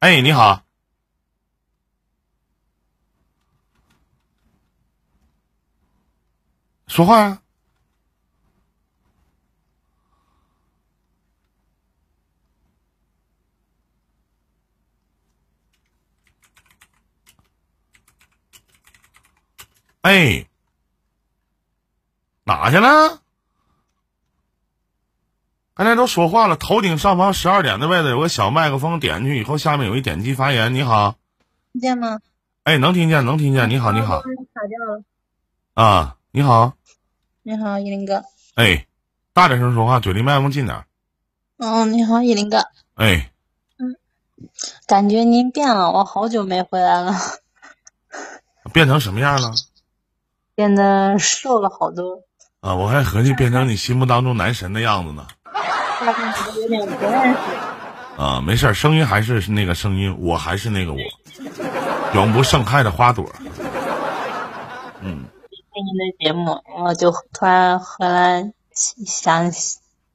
哎，你好，说话呀、哎，哪去了？刚才都说话了，头顶上方十二点的位置有个小麦克风，点进去以后，下面有一点击发言。你好，听见吗？哎，能听见，能听见。你好，你好卡掉了。啊，你好，你好，依林哥。哎，大点声说话，嘴离麦克风近点儿。嗯，你好，依林哥。哎，嗯感觉您变了，我好久没回来了，变成什么样了？变得瘦了好多，啊，我还合计变成你心目当中男神的样子呢。大概有点不认识。啊，没事儿，声音还是那个声音，我还是那个我，永不盛开的花朵。嗯，听您的节目，然后就突然回来想，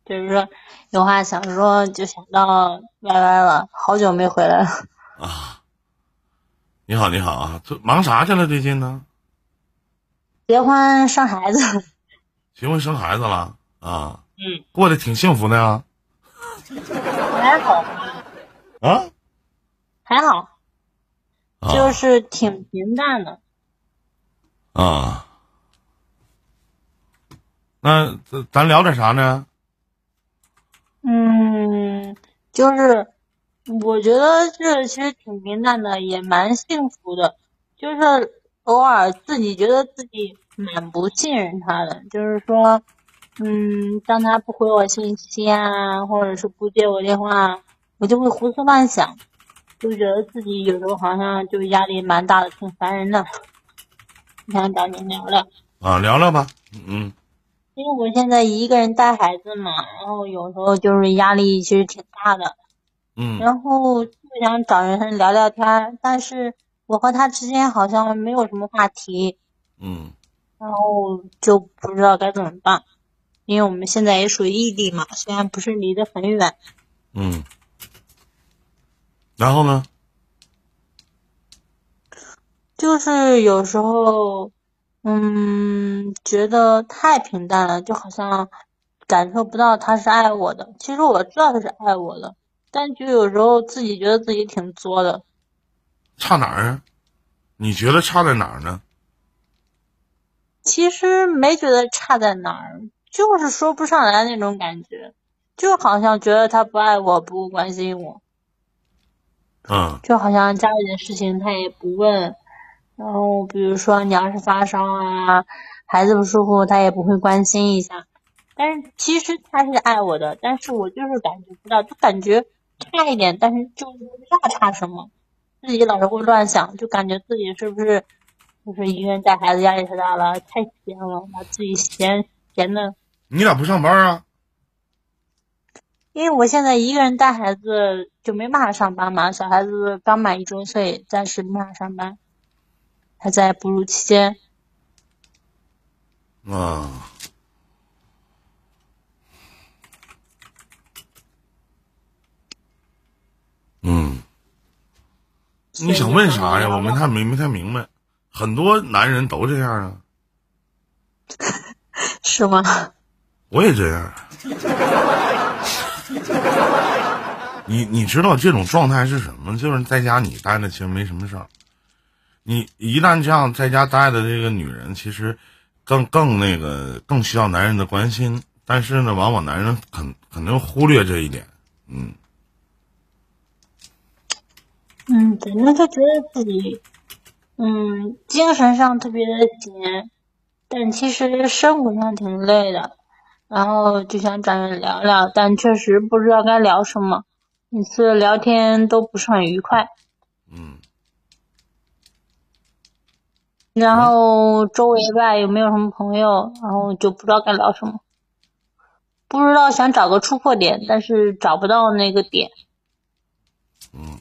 就是说有话想说，就想到 Y Y 了，好久没回来了。啊，你好，你好啊，这忙啥去了？最近呢？结婚生孩子，结婚生孩子了啊？嗯，过得挺幸福的呀。还好，啊还好，啊就是挺平淡的。啊，那咱咱聊点啥呢？嗯，就是我觉得这其实挺平淡的，也蛮幸福的。就是偶尔自己觉得自己蛮不信任他的，就是说，嗯，当他不回我信息啊，或者是不接我电话，我就会胡思乱想，就觉得自己有时候好像就压力蛮大的，挺烦人的。想找您聊聊。啊，聊聊吧。嗯因为我现在一个人带孩子嘛，然后有时候就是压力其实挺大的，嗯然后就想找人聊聊天，但是我和他之间好像没有什么话题，嗯然后就不知道该怎么办。因为我们现在也属于异地嘛，虽然不是离得很远，嗯。然后呢？就是有时候，嗯，觉得太平淡了，就好像感受不到他是爱我的。其实我知道他是爱我的，但就有时候自己觉得自己挺作的。差哪儿啊？你觉得差在哪儿呢？其实没觉得差在哪儿，就是说不上来那种感觉，就好像觉得他不爱我，不关心我，嗯就好像家里的事情他也不问，然后比如说你要是发烧啊，孩子不舒服，他也不会关心一下。但是其实他是爱我的，但是我就是感觉不到，就感觉差一点，但是就是不知道差什么，自己老是会乱想，就感觉自己是不是就是一个人带孩子压力太大了，太闲了，把自己闲闲的。你咋不上班啊？因为我现在一个人带孩子就没办法上班嘛，小孩子刚满一周岁，暂时没办法上班，还在哺乳期间。啊。嗯，你想问啥呀？我没太没没太明白。很多男人都这样啊，是吗？我也这样。你你知道这种状态是什么？就是在家你待着其实没什么事儿，你一旦这样在家待的这个女人，其实更更那个更需要男人的关心，但是呢，往往男人肯肯定忽略这一点。嗯嗯，对，那他觉得自己，嗯，精神上特别的紧，但其实生活上挺累的，然后就想找人聊聊，但确实不知道该聊什么，每次聊天都不是很愉快，嗯然后周围吧也没有什么朋友，然后就不知道该聊什么，不知道想找个突破点，但是找不到那个点。嗯。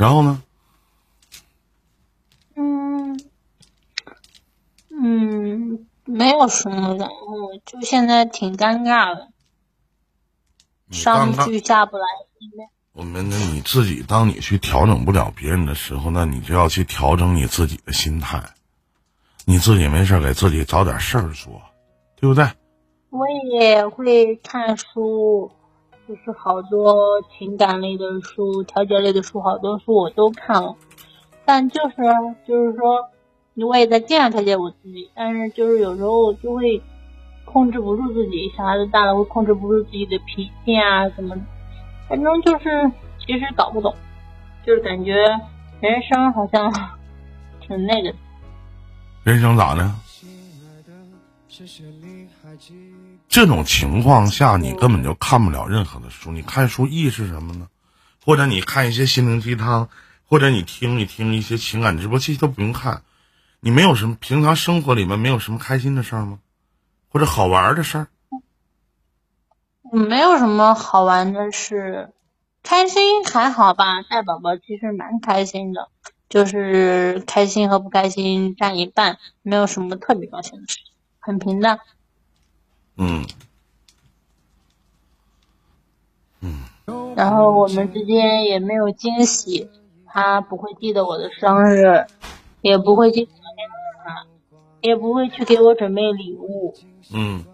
然后呢？嗯，嗯，没有什么然后，就现在挺尴尬的，上不去下不来。我们，那你自己，当你去调整不了别人的时候，那你就要去调整你自己的心态。你自己没事给自己找点事儿做，对不对？我也会看书，就是好多情感类的书、调节类的书，好多书我都看了。但就是就是说，我也在尽量调节我自己，但是就是有时候就会控制不住自己，小孩子大了会控制不住自己的脾气啊，什么？反正就是其实搞不懂，就是感觉人生好像 挺那个的。人生咋的？这种情况下，你根本就看不了任何的书。你看书意是什么呢？或者你看一些心灵鸡汤，或者你听一听一些情感直播，这些都不用看。你没有什么平常生活里面没有什么开心的事儿吗？或者好玩的事儿？没有什么好玩的事，开心还好吧？带宝宝其实蛮开心的，就是开心和不开心占一半，没有什么特别高兴的事，很平淡。嗯，嗯。然后我们之间也没有惊喜，他不会记得我的生日，也不会记得他，也不会去给我准备礼物。嗯。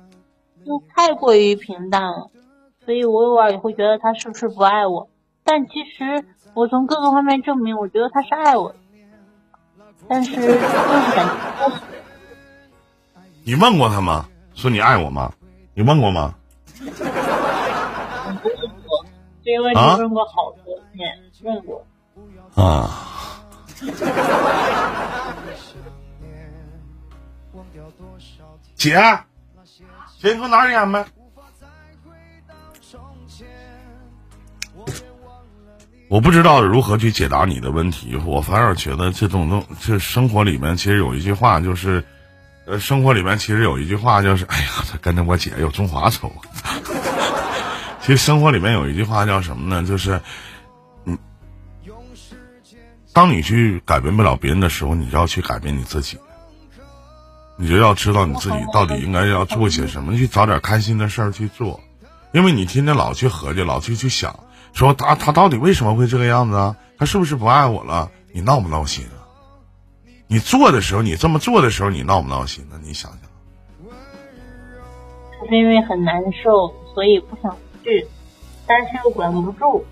就太过于平淡了，所以我偶尔也会觉得他是不是不爱我？但其实我从各个方面证明，我觉得他是爱我的，但是就是感觉。你问过他吗？说你爱我吗？你问过吗？问过，这个问题问过好多遍，问过。啊。姐。姐，你给我拿呗。我不知道如何去解答你的问题，我反而觉得这种东，这生活里面其实有一句话，就是，呃，生活里面其实有一句话，就是，哎呀，他跟着我姐有中华仇。其实生活里面有一句话叫什么呢？就是，嗯，当你去改变不了别人的时候，你就要去改变你自己。你就要知道你自己到底应该要做些什么，去找点开心的事儿去做，因为你天天老去合计，老去去想，说他他到底为什么会这个样子啊？他是不是不爱我了？你闹不闹心？你做的时候，你这么做的时候，你闹不闹心呢？你想想。是因为很难受，所以不想去，但是又管不住。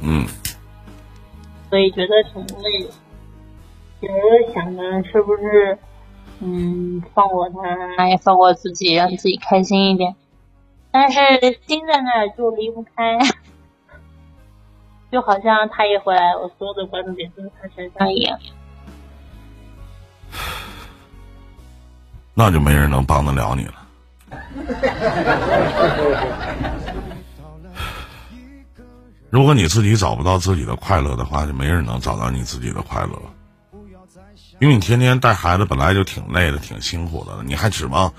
嗯。所以觉得挺累。有时候想着是不是，嗯，放过他，也放过自己，让自己开心一点。但是心在那儿就离不开，就好像他一回来，我所有的关注点都在他身上一样。那就没人能帮得了你了。如果你自己找不到自己的快乐的话，就没人能找到你自己的快乐了。因为你天天带孩子本来就挺累的，挺辛苦的，你还指望，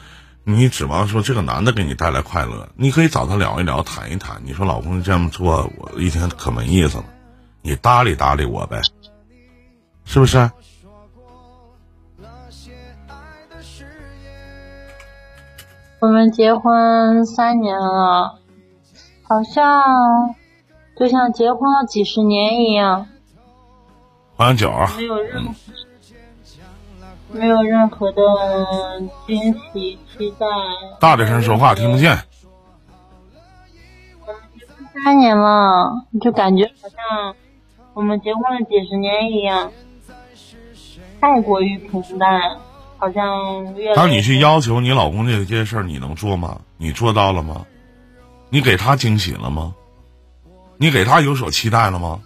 你指望说这个男的给你带来快乐？你可以找他聊一聊，谈一谈。你说老公这么做，我一天可没意思了。你搭理搭理我呗，是不是？我们结婚三年了，好像就像结婚了几十年一样。欢迎酒啊！没有任何。没有任何的惊喜期待。大点声说话，听不见。三年了，就感觉好像我们结婚了几十年一样，太过于平淡，好像越。当你去要求你老公这件事儿，你能做吗？你做到了吗？你给他惊喜了吗？你给他有所期待了吗？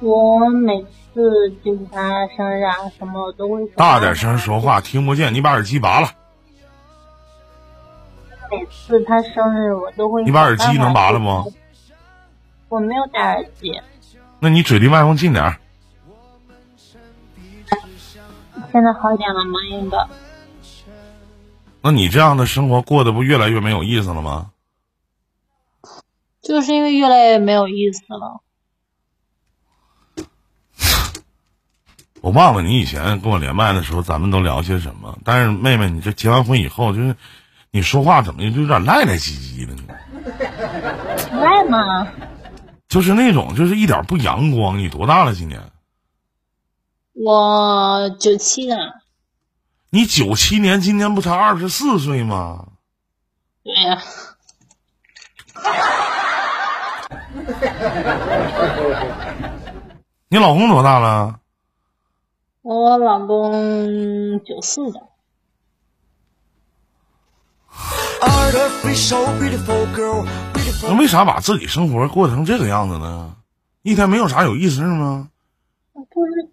我每。是祝他生日啊，什么我都会。大点声说话，听不见。你把耳机拔了。每次他生日，我都会。你把耳机能拔了吗？我没有戴耳机。那你嘴离麦克风近点儿。现在好点了吗，英哥？那你这样的生活过得不越来越没有意思了吗？就是因为越来越没有意思了。我忘了你以前跟我连麦的时候，咱们都聊些什么。但是妹妹，你这结完婚以后，就是你说话怎么就有点赖赖唧唧的呢？赖吗？就是那种，就是一点不阳光。你多大了？今年？我九七的。你九七年，今年不才二十四岁吗？对呀。你老公多大了？我老公九四的。那为啥把自己生活过成这个样子呢？一天没有啥有意思吗？不知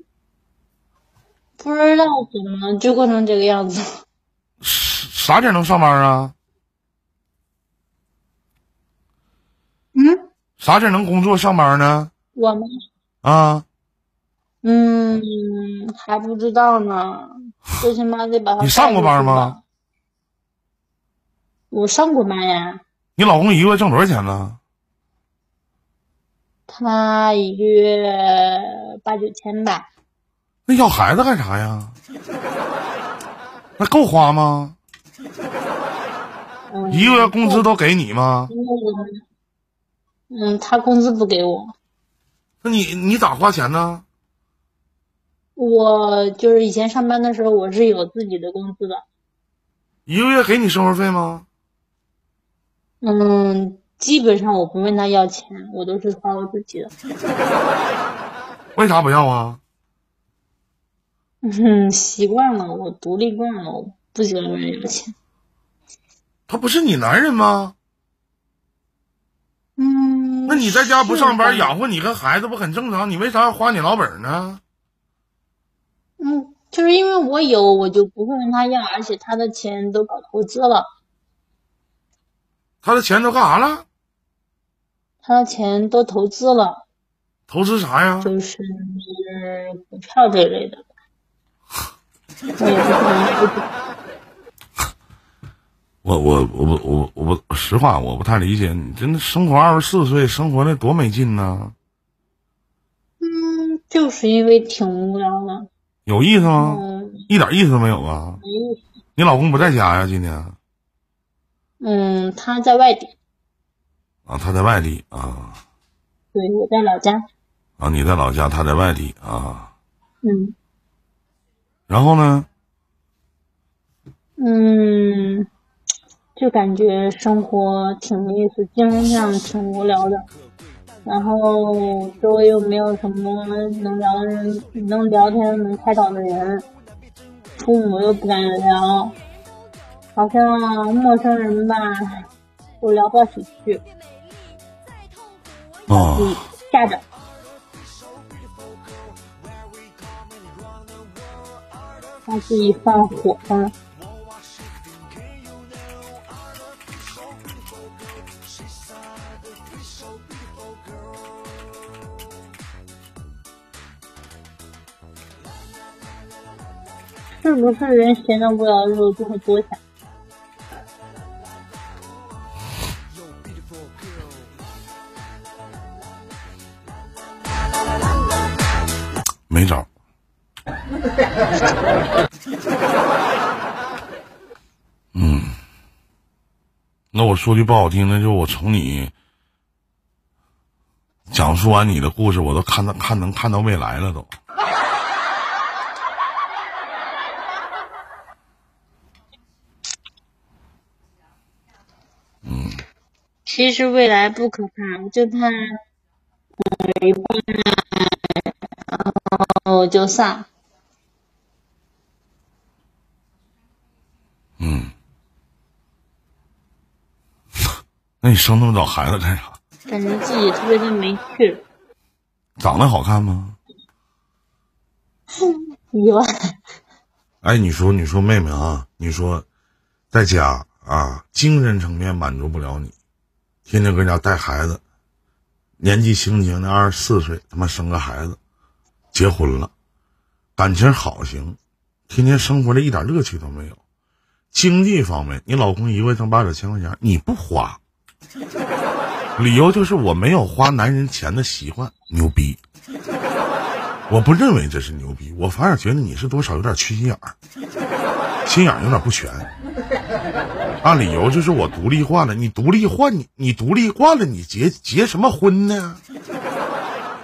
不知道怎么就过成这个样子。啥点能上班啊？嗯？啥点能工作上班呢？我吗？啊？嗯，还不知道呢，最起码得把他。你上过班吗？我上过班呀。你老公一个月挣多少钱呢？他一个月八九千吧。那要孩子干啥呀？那够花吗？一个月工资都给你吗？嗯，他工资不给我。那你你咋花钱呢？我就是以前上班的时候，我是有自己的工资的。一个月给你生活费吗？嗯，基本上我不问他要钱，我都是花我自己的。为啥不要啊？嗯，习惯了，我独立惯了，我不喜欢问人要钱。他不是你男人吗？嗯。那你在家不上班养活你跟孩子不很正常？你为啥要花你老本呢？嗯，就是因为我有，我就不会问他要，而且他的钱都搞投资了。他的钱都干啥了？他的钱都投资了。投资啥呀？就是股票这类的。我我我我我我我实话，我不太理解你，真的生活二十四岁，生活的多没劲呢。嗯，就是因为挺无聊的。有意思吗？一点意思都没有啊。你老公不在家呀？今天？嗯，他在外地。啊，他在外地啊。对，我在老家。啊，你在老家，他在外地啊。嗯。然后呢？嗯，就感觉生活挺没意思，精神上挺无聊的。然后周围又没有什么能聊的人，能聊天、能开导的人，父母又不敢聊，好像陌生人吧，又聊不到一起去。哦。吓着。他自己放火了。是不是人闲的无聊的时候就会多想？没招。嗯，那我说句不好听的，就我从你讲述完你的故事，我都看到看能看到未来了都。其实未来不可怕，就怕一半，然后就散。那你生那么早孩子干啥？感觉自己特别的没趣。长得好看吗？意外。哎，你说，你说，妹妹啊，你说，在家啊，精神层面满足不了你，天天搁家带孩子，年纪轻轻的二十四岁，他妈生个孩子，结婚了，感情好行，天天生活的一点乐趣都没有。经济方面，你老公一个月挣八九千块钱，你不花。理由就是我没有花男人钱的习惯，牛逼！我不认为这是牛逼，我反而觉得你是多少有点缺心眼儿，心眼儿有点不全。按理由就是我独立惯了，你独立惯你你独立惯了，你结结什么婚呢？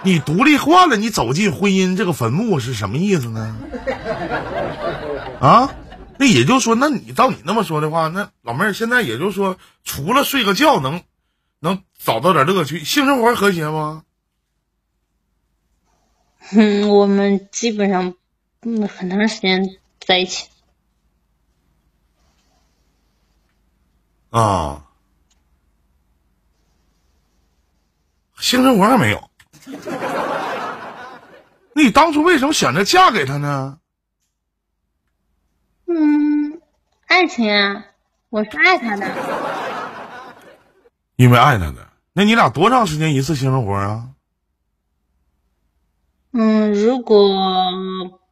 你独立惯了，你走进婚姻这个坟墓是什么意思呢？啊，那也就是说，那你照你那么说的话，那老妹儿现在也就是说，除了睡个觉能能找到点乐趣，性生活和谐吗？嗯，我们基本上嗯很长时间在一起。啊，性生活还没有。那你当初为什么选择嫁给他呢？嗯，爱情啊，我是爱他的。因为爱他的。那你俩多长时间一次性生活啊？嗯，如果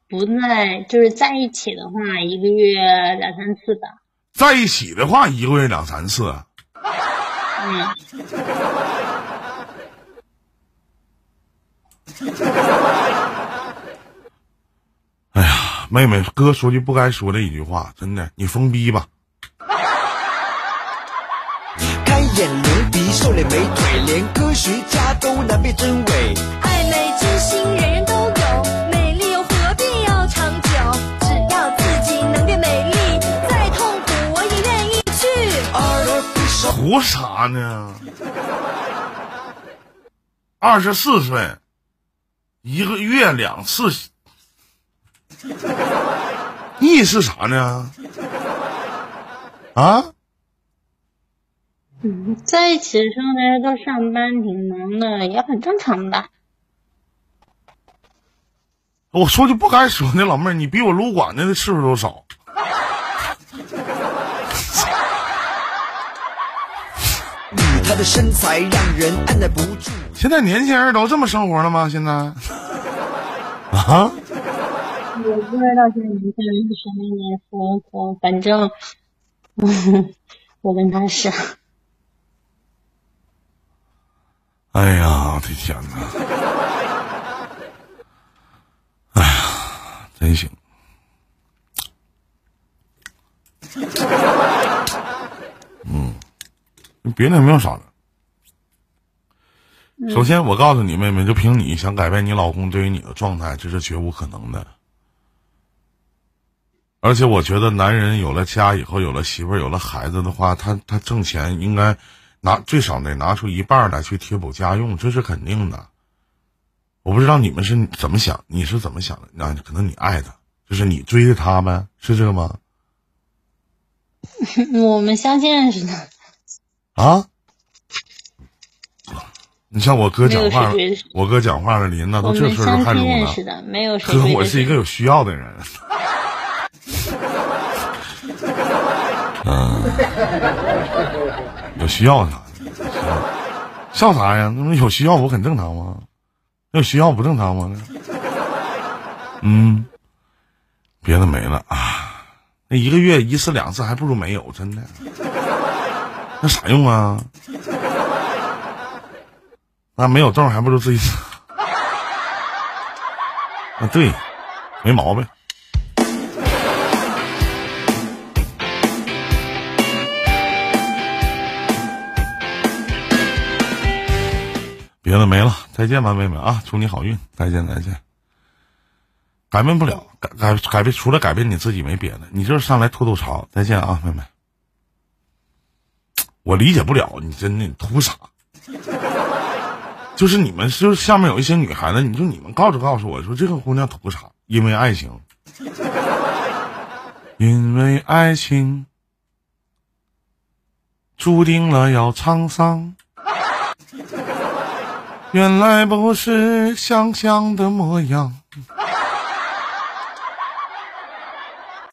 不在就是在一起的话，一个月两三次吧。在一起的话，一个月两三次。嗯，哎呀，妹妹，哥说句不该说的一句话，真的，你疯逼吧！开眼流鼻，瘦脸美腿，连科学家都难辨真伪。爱美之心，人人都图啥呢？二十四岁，一个月两次，意是啥呢？啊？嗯，在一起的时候大家都上班挺忙的，也很正常的。我说句不该说的，老妹儿，你比我撸管的次数都少。你，她的身材让人按耐不住。现在年轻人都这么生活了吗？现在？啊？我不知道现在年轻人是什么样的生活，反正，嗯，我跟他是。哎呀，我的天哪！哎呀，真行。别的也没有啥的。首先，我告诉你妹妹，就凭你想改变你老公对于你的状态，这是绝无可能的。而且，我觉得男人有了家以后，有了媳妇儿，有了孩子的话，他他挣钱应该拿最少得拿出一半儿来去贴补家用，这是肯定的。我不知道你们是怎么想，你是怎么想的？那可能你爱他，就是你追着他呗，是这个吗？我们相亲认识的，啊？你像我哥讲话我哥讲话的林子都这岁数们相还撸呢亲认识。的，没有谁哥，我是一个有需要的人。嗯，有需要啥的？笑啥呀？那么有需要我很正常吗？有需要不正常吗？嗯，别的没了啊。那一个月一次两次还不如没有，真的。那啥用啊？那没有洞还不如自己死。啊，对，没毛病。别的没了，再见吧，妹妹啊！祝你好运，再见，再见。改变不了，改改改变，除了改变你自己没别的，你就是上来吐吐槽。再见啊，妹妹。我理解不了你真的图啥？就是你们就是下面有一些女孩子，你说你们告诉告诉我说这个姑娘图啥？因为爱情，因为爱情注定了要沧桑。原来不是想象的模样。